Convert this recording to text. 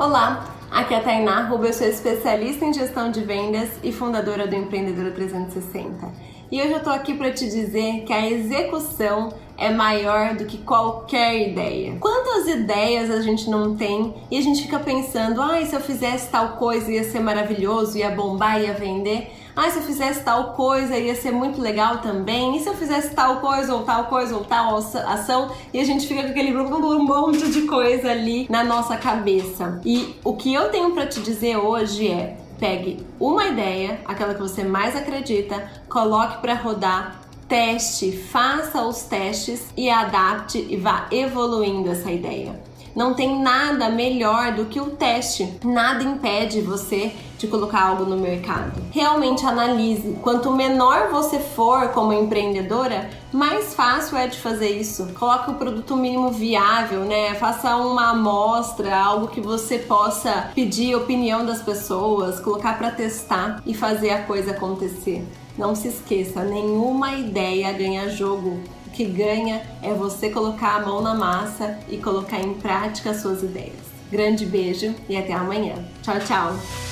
Olá, aqui é a Tainá Ruba, eu sou especialista em gestão de vendas e fundadora do Empreendedora 360. E hoje eu tô aqui para te dizer que a execução é maior do que qualquer ideia. Quantas ideias a gente não tem e a gente fica pensando, ai, ah, se eu fizesse tal coisa ia ser maravilhoso, ia bombar, ia vender. Ah, se eu fizesse tal coisa ia ser muito legal também. E se eu fizesse tal coisa ou tal coisa ou tal ação? E a gente fica com aquele monte de coisa ali na nossa cabeça. E o que eu tenho para te dizer hoje é: pegue uma ideia, aquela que você mais acredita, coloque para rodar teste, faça os testes e adapte e vá evoluindo essa ideia. Não tem nada melhor do que o teste. Nada impede você de colocar algo no mercado. Realmente analise. Quanto menor você for como empreendedora, mais fácil é de fazer isso. Coloque o produto mínimo viável, né? Faça uma amostra, algo que você possa pedir opinião das pessoas, colocar para testar e fazer a coisa acontecer. Não se esqueça, nenhuma ideia ganha jogo o que ganha é você colocar a mão na massa e colocar em prática suas ideias. Grande beijo e até amanhã. Tchau, tchau!